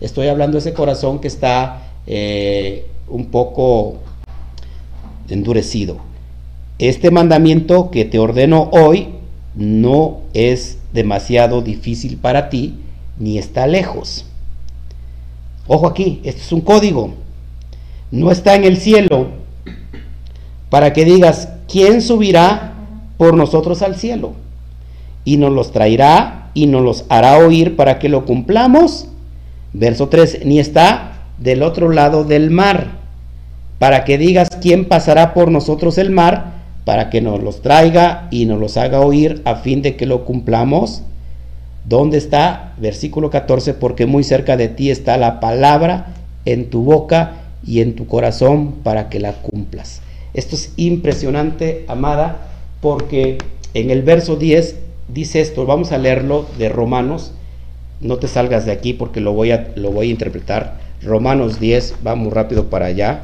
Estoy hablando de ese corazón que está eh, un poco endurecido. Este mandamiento que te ordeno hoy no es demasiado difícil para ti, ni está lejos. Ojo aquí, esto es un código. No está en el cielo, para que digas, ¿quién subirá por nosotros al cielo? Y nos los traerá y nos los hará oír para que lo cumplamos. Verso 3, ni está del otro lado del mar, para que digas, ¿quién pasará por nosotros el mar? Para que nos los traiga y nos los haga oír a fin de que lo cumplamos. ¿Dónde está? Versículo 14, porque muy cerca de ti está la palabra en tu boca y en tu corazón para que la cumplas. Esto es impresionante, amada, porque en el verso 10 dice esto, vamos a leerlo de Romanos, no te salgas de aquí porque lo voy a, lo voy a interpretar. Romanos 10, vamos rápido para allá.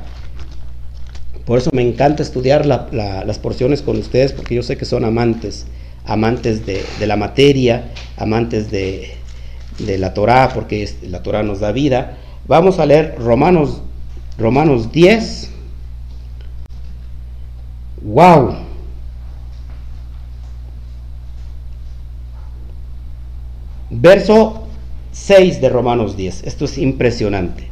Por eso me encanta estudiar las porciones con ustedes, porque yo sé que son amantes, amantes de, la materia, amantes de, la Torá, porque la Torá nos da vida. Vamos a leer Romanos, Romanos 10. ¡Wow! Verso 6 de Romanos 10. Esto es impresionante.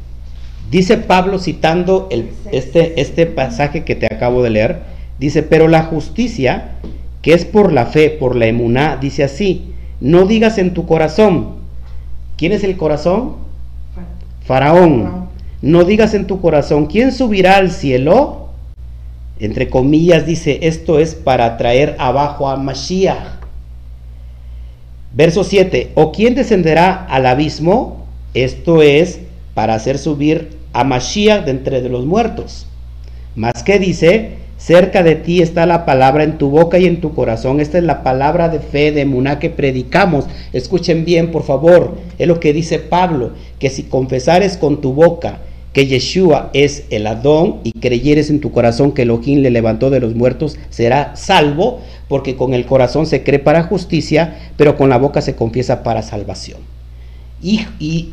Dice Pablo citando el, este, este pasaje que te acabo de leer. Dice, pero la justicia, que es por la fe, por la emuná, dice así, no digas en tu corazón. ¿Quién es el corazón? Faraón. No digas en tu corazón, ¿quién subirá al cielo? Entre comillas dice, esto es para traer abajo a Mashiach. Verso 7, ¿o quién descenderá al abismo? Esto es para hacer subir a Mashiach de entre los muertos. Más que dice, cerca de ti está la palabra en tu boca y en tu corazón. Esta es la palabra de fe de Muná que predicamos. Escuchen bien, por favor. Es lo que dice Pablo, que si confesares con tu boca que Yeshua es el Adón y creyeres en tu corazón que Elohim le levantó de los muertos, será salvo, porque con el corazón se cree para justicia, pero con la boca se confiesa para salvación. Y, y,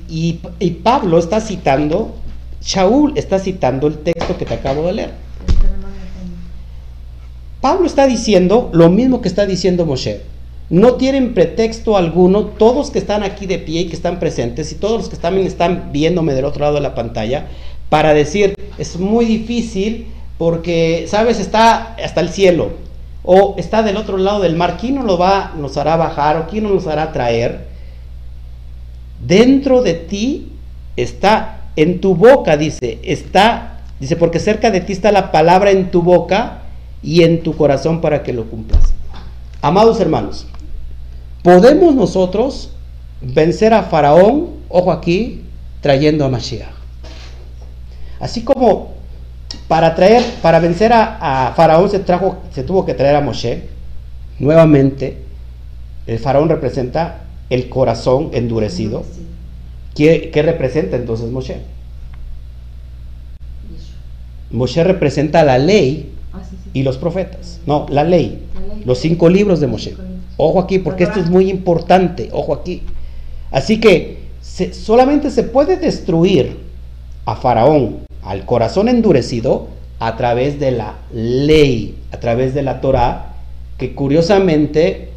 y, Pablo está citando, Shaul está citando el texto que te acabo de leer. Pablo está diciendo lo mismo que está diciendo Moshe no tienen pretexto alguno, todos que están aquí de pie y que están presentes, y todos los que también están viéndome del otro lado de la pantalla, para decir, es muy difícil porque, sabes, está hasta el cielo, o está del otro lado del mar, ¿quién nos lo va, nos hará bajar, o quién nos hará traer? Dentro de ti está, en tu boca, dice, está, dice, porque cerca de ti está la palabra en tu boca y en tu corazón para que lo cumplas. Amados hermanos, podemos nosotros vencer a Faraón, ojo aquí, trayendo a Mashiach. Así como para traer, para vencer a, Faraón se, trajo, se tuvo que traer a Moshe, nuevamente, el Faraón representa el corazón endurecido. ¿Qué, representa entonces Moshe? Moshe representa la ley ah, y los profetas. No, la ley, los cinco libros de Moshe. Ojo aquí, porque esto es muy importante. Ojo aquí. Así que solamente se puede destruir a Faraón, al corazón endurecido, a través de la ley, a través de la Torah, que curiosamente,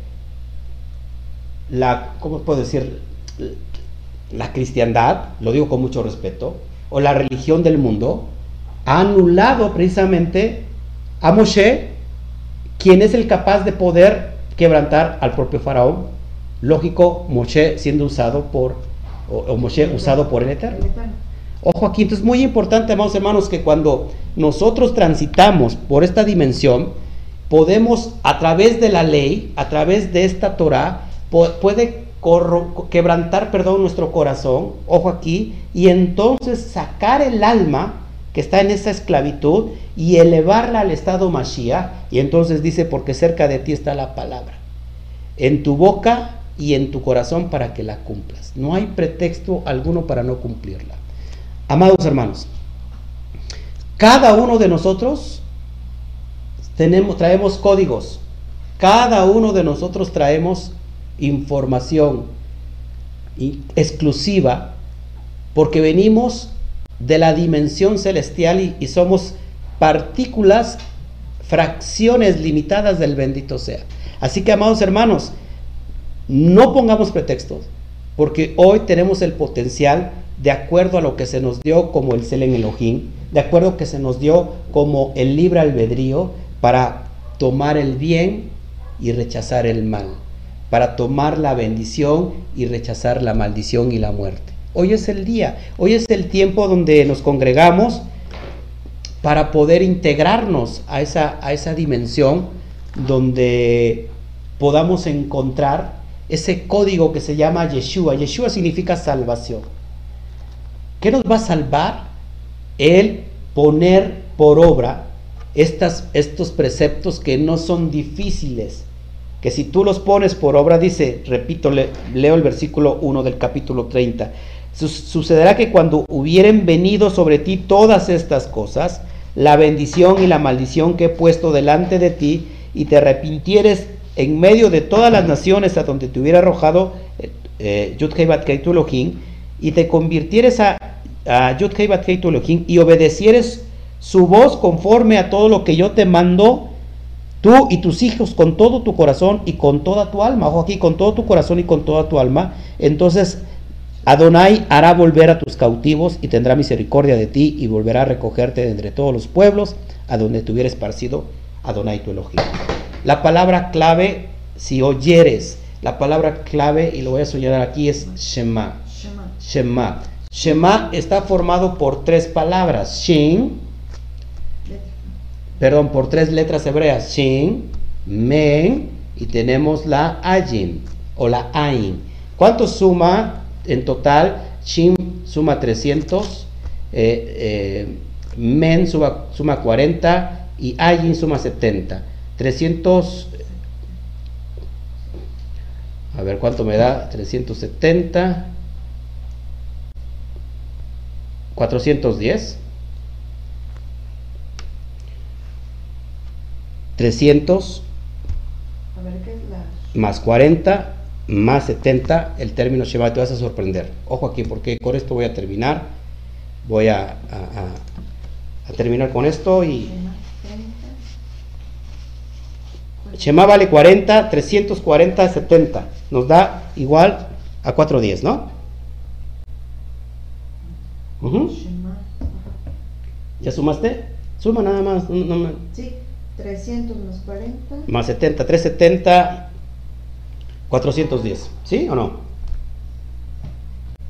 la, ¿cómo puedo decir? La cristiandad, lo digo con mucho respeto, o la religión del mundo, ha anulado precisamente a Moshe, quien es el capaz de poder quebrantar al propio faraón. Lógico, Moshe siendo usado por, o, Moshe usado por el Eterno. Ojo aquí, entonces es muy importante, amados hermanos, que cuando nosotros transitamos por esta dimensión, podemos a través de la ley, a través de esta Torah, puede quebrantar, perdón, nuestro corazón, ojo aquí, y entonces sacar el alma está en esa esclavitud y elevarla al estado Mashiach. Y entonces dice, porque cerca de ti está la palabra, en tu boca y en tu corazón para que la cumplas. No hay pretexto alguno para no cumplirla. Amados hermanos, cada uno de nosotros tenemos, traemos códigos, cada uno de nosotros traemos información exclusiva porque venimos de la dimensión celestial y, somos partículas, fracciones limitadas del bendito sea. Así que, amados hermanos, no pongamos pretextos, porque hoy tenemos el potencial, de acuerdo a lo que se nos dio como el Selen Elohim, de acuerdo a lo que se nos dio como el libre albedrío, para tomar el bien y rechazar el mal, para tomar la bendición y rechazar la maldición y la muerte. Hoy es el día, hoy es el tiempo donde nos congregamos para poder integrarnos a esa, a esa dimensión donde podamos encontrar ese código que se llama Yeshua. Yeshua significa salvación. ¿Qué nos va a salvar? El poner por obra estas, estos preceptos que no son difíciles, que si tú los pones por obra, dice, repito, leo el versículo 1 del capítulo 30, Sucederá que cuando hubieren venido sobre ti todas estas cosas, la bendición y la maldición que he puesto delante de ti, y te arrepintieres en medio de todas las naciones a donde te hubiera arrojado, eh, eh, y te convirtieres a, a y obedecieres su voz conforme a todo lo que yo te mando, tú y tus hijos con todo tu corazón y con toda tu alma, ojo aquí, con todo tu corazón y con toda tu alma, entonces Adonai hará volver a tus cautivos y tendrá misericordia de ti y volverá a recogerte de entre todos los pueblos a donde te hubiera esparcido Adonai tu Elohim. La palabra clave, si oyeres, la palabra clave, y lo voy a señalar aquí, es Shema. Shema. Shema. Shema está formado por tres palabras. Shin, perdón, por tres letras hebreas. Shin, Men, y tenemos la Ayin o la Ain. ¿Cuánto suma en total? Shin suma 300, eh, eh, Men suma, suma 40 y Ayin suma 70. 300, a ver cuánto me da, 370, 410. 300 A ver qué es la. más 40 más 70, el término Shema, te vas a sorprender. Ojo aquí, porque con esto voy a terminar. Voy a, a- a- terminar con esto y Shema, 30. Shema vale 40, 340, 70. Nos da igual a 410, ¿no? Shema. ajá. ¿Ya sumaste? Suma nada más. no- no Sí, 300 más 40. más 70, 370, 410. ¿Sí o no?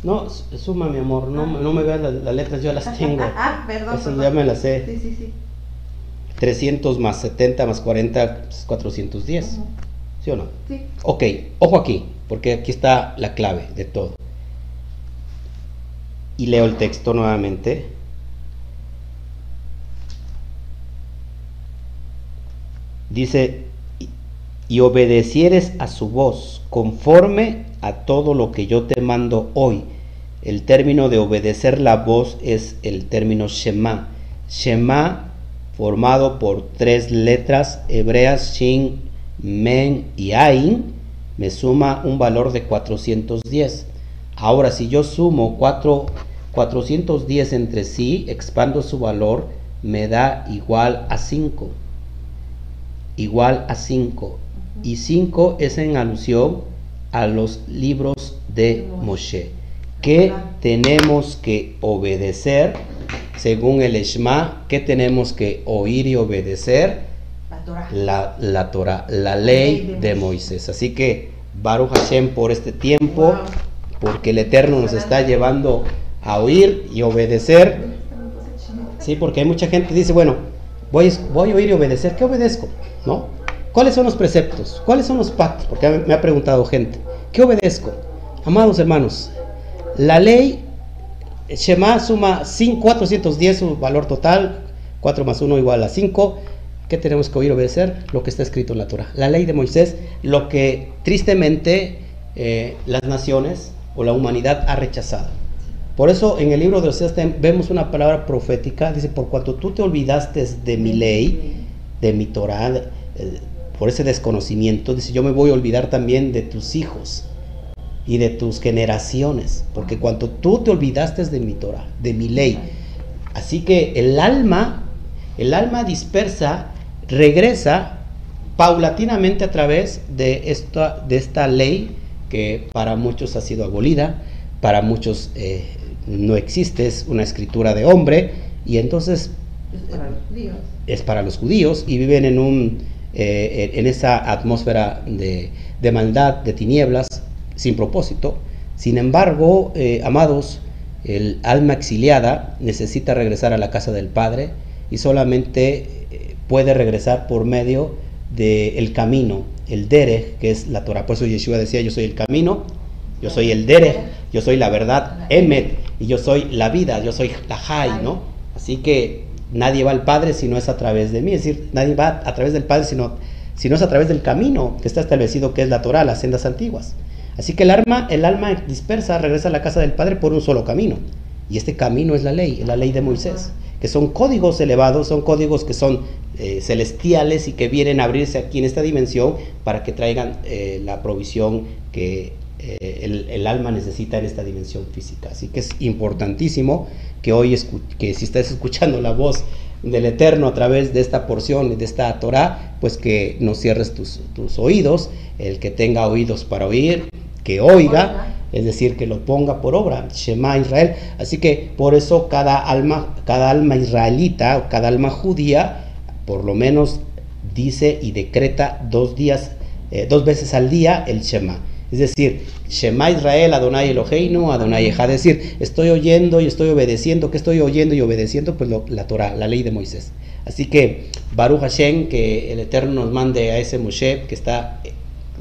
No, suma mi amor, no, me- no me veas las, las letras, yo las tengo. Ah, perdón. Eso perdón. ya me las sé. Sí, sí, sí. 300 más 70 más 40 es 410. Ujú. ¿Sí o no? Sí. Ok, ojo aquí, porque aquí está la clave de todo. Y leo el texto nuevamente. Dice, "Y- obedecieres a su voz conforme a todo lo que yo te mando hoy. El término de obedecer la voz es el término Shema. Shema formado por tres letras hebreas Shin, Men y Ain, me suma un valor de 410. Ahora, si yo sumo cuatro- 410 entre sí, expando su valor, me da igual a 5. Igual a 5. Y 5 es en alusión a los libros de Moshe, que tenemos que obedecer según el Shema, que tenemos que oír y obedecer La Torah. la, la Torah, la ley de Moisés. Así que Baruch Hashem por este tiempo, porque el Eterno nos está llevando a oír y obedecer. Sí, porque hay mucha gente que dice, bueno, voy, voy a oír y obedecer. ¿Qué obedezco? ¿No? ¿Cuáles son los preceptos? ¿Cuáles son los pactos? Porque me ha preguntado gente. ¿Qué obedezco? Amados hermanos, la ley Shema suma 5, 410 su valor total, 4 más 1 igual a 5. ¿Qué tenemos que oír obedecer? Lo que está escrito en la Torah. La ley de Moisés, lo que tristemente eh, las naciones o la humanidad ha rechazado. Por eso en el libro de tem- vemos una palabra profética, dice, por cuanto tú te olvidaste de mi ley, de mi Torah, por ese desconocimiento, dice, yo me voy a olvidar también de tus hijos y de tus generaciones, porque cuando tú te olvidaste de mi Torah, de mi ley, así que el alma, el alma dispersa regresa paulatinamente a través de esta, de esta ley que para muchos ha sido abolida, para muchos eh, no existe, es una escritura de hombre, y entonces Es para los judíos. es para los judíos y viven en, un, eh, en esa atmósfera de, de maldad, de tinieblas, sin propósito. Sin embargo, eh, amados, el alma exiliada necesita regresar a la casa del Padre y solamente eh, puede regresar por medio del camino, el derech, que es la Torah. Por eso Yeshua decía, yo soy el camino, yo soy el derech, yo soy la verdad, Emet, y yo soy la vida, yo soy la Jai, ¿no? Así que nadie va al Padre si no es a través de mí, es decir, nadie va a través del Padre sino, si no es a través del camino que está establecido, que es la Torah, las sendas antiguas. Así que el alma, el alma dispersa regresa a la casa del Padre por un solo camino. Y este camino es la ley, es la ley de Moisés, que son códigos elevados, son códigos que son eh, celestiales y que vienen a abrirse aquí en esta dimensión para que traigan eh, la provisión que eh, el, alma necesita en esta dimensión física. Así que es importantísimo que hoy, que si estás escuchando la voz del Eterno a través de esta porción, de esta Torah, pues que no cierres tus, tus oídos, el que tenga oídos para oír, que oiga, es decir, que lo ponga por obra, Shema Israel. Así que por eso cada alma, cada alma israelita, cada alma judía, por lo menos dice y decreta dos días, eh, dos veces al día el Shema. Es decir, Shema Israel, Adonai Eloheinu, Adonai Ejad. Es decir, estoy oyendo y estoy obedeciendo. ¿Qué estoy oyendo y obedeciendo? Pues lo, la Torah, la ley de Moisés. Así que Baruch Hashem, que el Eterno nos mande a ese Moshe que está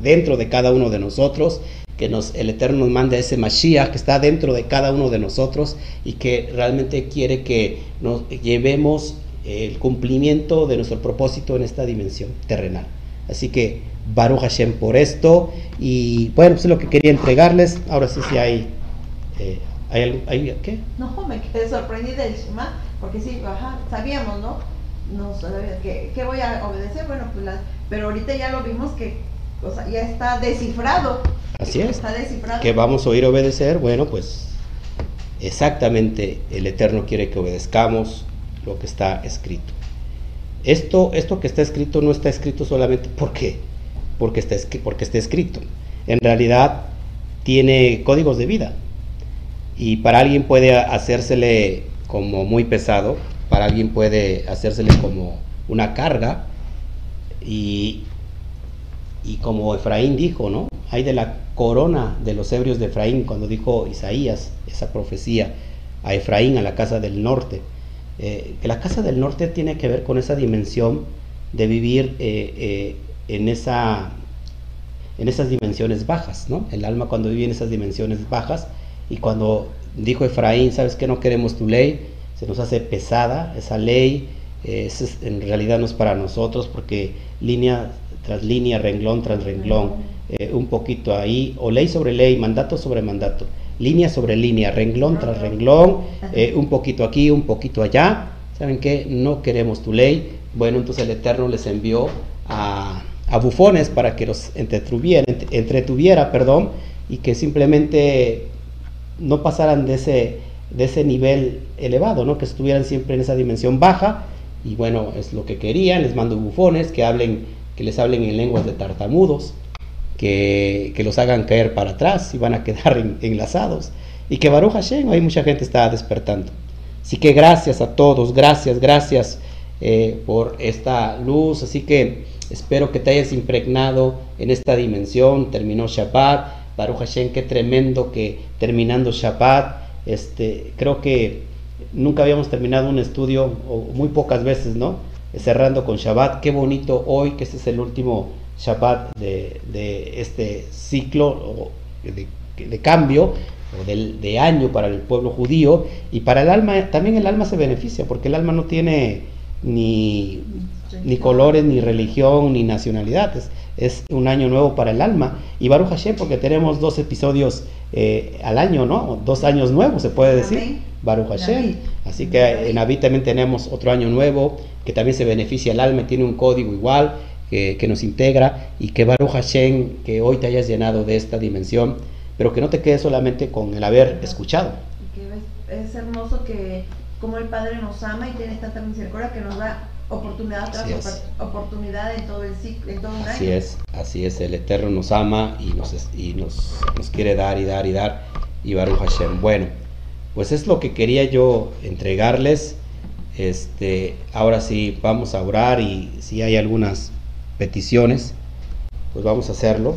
dentro de cada uno de nosotros, que nos, el Eterno nos mande a ese Mashiach que está dentro de cada uno de nosotros y que realmente quiere que nos llevemos el cumplimiento de nuestro propósito en esta dimensión terrenal. Así que Baruch Hashem por esto. Y bueno, pues es lo que quería entregarles. Ahora sí, sí hay. Eh, ¿hay, hay, ¿Qué? No, me quedé sorprendida del Shema, porque sí, ajá, sabíamos, ¿no? no que, que voy a obedecer, bueno, pues la, pero ahorita ya lo vimos que o sea, ya está descifrado. Así es. Está descifrado. Que vamos a oír obedecer, bueno, pues exactamente el Eterno quiere que obedezcamos lo que está escrito. Esto, esto que está escrito no está escrito solamente porque porque está, porque escrito. En realidad tiene códigos de vida. Y para alguien puede hacérsele como muy pesado, para alguien puede hacérsele como una carga. Y, y como Efraín dijo, ¿no? Hay de la corona de los ebrios de Efraín, cuando dijo Isaías esa profecía a Efraín, a la casa del norte. Eh, que la casa del norte tiene que ver con esa dimensión de vivir eh, eh, en, esa, en esas dimensiones bajas, ¿no? El alma cuando vive en esas dimensiones bajas y cuando dijo Efraín, ¿sabes que no queremos tu ley? Se nos hace pesada esa ley, eh, en realidad no es para nosotros porque línea tras línea, renglón tras renglón, eh, un poquito ahí, o ley sobre ley, mandato sobre mandato, línea sobre línea, renglón tras renglón, eh, un poquito aquí, un poquito allá, ¿saben qué? No queremos tu ley. Bueno, entonces el Eterno les envió a, a bufones para que los entretuviera, perdón, y que simplemente no pasaran de ese, de ese nivel elevado, ¿no? que estuvieran siempre en esa dimensión baja, y bueno, es lo que querían, les mando bufones que hablen, que les hablen en lenguas de tartamudos, que, que los hagan caer para atrás y van a quedar en, enlazados, y que Baruch Hashem, hay mucha gente está despertando. Así que gracias a todos, gracias, gracias eh, por esta luz, así que Espero que te hayas impregnado en esta dimensión. Terminó Shabbat. Baruch Hashem, qué tremendo que terminando Shabbat. Este, creo que nunca habíamos terminado un estudio, o muy pocas veces, ¿no? Cerrando con Shabbat. Qué bonito hoy que este es el último Shabbat de, este ciclo de, de cambio o de, de, año para el pueblo judío y para el alma, también el alma se beneficia porque el alma no tiene ni ni colores, ni religión, ni nacionalidades. Es un año nuevo para el alma. Y Baruch Hashem, porque tenemos dos episodios eh, al año, ¿no? Dos años nuevos, se puede decir. Amén. Baruch Hashem. Así que en Abid también tenemos otro año nuevo, que también se beneficia el alma, tiene un código igual, que, que nos integra. Y que Baruch Hashem, que hoy te hayas llenado de esta dimensión, pero que no te quedes solamente con el haber escuchado. Es hermoso que como el Padre nos ama y tiene tanta misericordia que nos da oportunidad tras oportunidad en todo el ciclo, en todo un así es, así es, el Eterno nos ama y nos, y nos, nos quiere dar y dar y dar, y Baruch Hashem. Bueno, pues es lo que quería yo entregarles. Este, ahora sí vamos a orar y si hay algunas peticiones, pues vamos a hacerlo.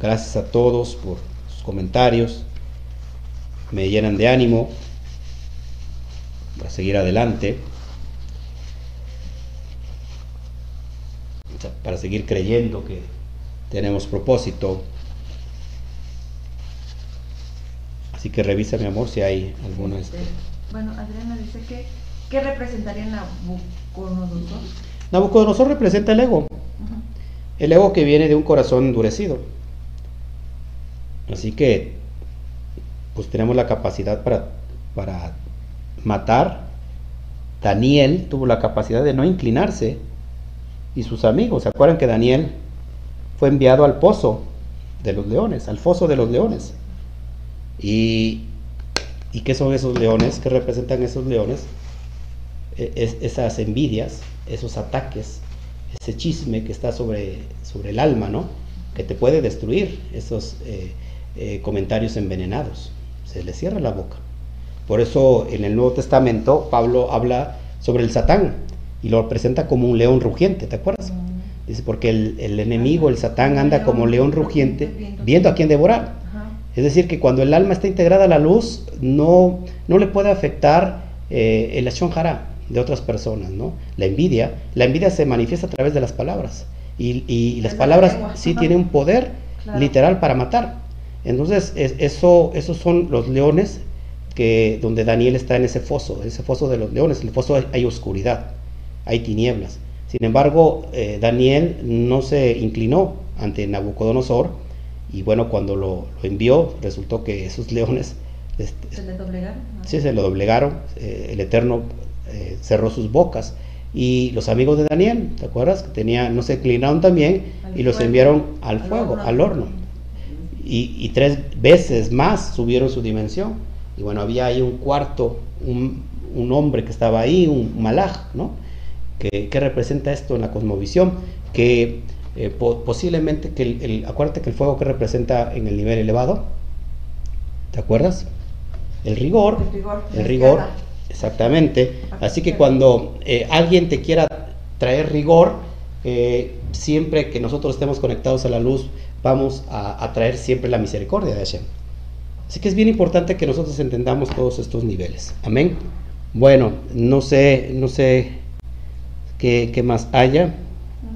Gracias a todos por sus comentarios. Me llenan de ánimo para seguir adelante. Para seguir creyendo que tenemos propósito. Así que revisa, mi amor, si hay alguna. Este, bueno, Adriana dice que, ¿qué representaría Nabucodonosor? Nabucodonosor representa el ego. Uh -huh. El ego que viene de un corazón endurecido. Así que, pues tenemos la capacidad para, para matar. Daniel tuvo la capacidad de no inclinarse y sus amigos. ¿Se acuerdan que Daniel fue enviado al pozo de los leones, al foso de los leones. ¿Y, y qué son esos leones? ¿Qué representan esos leones? E, es, esas envidias, esos ataques, ese chisme que está sobre, sobre el alma, ¿no? Que te puede destruir, esos eh, eh, comentarios envenenados. Se le cierra la boca. Por eso en el Nuevo Testamento Pablo habla sobre el Satán y lo presenta como un león rugiente, ¿te acuerdas? Dice, porque el, enemigo, el Satán, anda como león rugiente, viendo a quién devorar. Es decir, que cuando el alma está integrada a la luz, no, no le puede afectar eh, el Ashon de otras personas, ¿no? La envidia, la envidia se manifiesta a través de las palabras. Y, las palabras sí tienen un poder literal para matar. Entonces, eso, esos son los leones que, donde Daniel está en ese foso, ese foso de los leones. El foso hay, oscuridad, hay tinieblas. Sin embargo, eh, Daniel no se inclinó ante Nabucodonosor y bueno, cuando lo, envió, resultó que esos leones... Este, ¿Se le doblegaron? Sí, se le doblegaron. Eh, el Eterno eh, cerró sus bocas. Y los amigos de Daniel, ¿te acuerdas? Que tenía, no se inclinaron también y los enviaron al, fuego, al horno. Y, tres veces más subieron su dimensión. Y bueno, había ahí un cuarto, un, hombre que estaba ahí, un malaj, ¿no? Que, representa esto en la cosmovisión, que eh, posiblemente, que el, acuérdate que el fuego que representa en el nivel elevado, ¿te acuerdas? El rigor, el rigor, exactamente. Así que cuando eh, alguien te quiera traer rigor, eh, siempre que nosotros estemos conectados a la luz, vamos a, traer siempre la misericordia de Hashem. Así que es bien importante que nosotros entendamos todos estos niveles. Amén. Bueno, no sé, no sé qué más haya.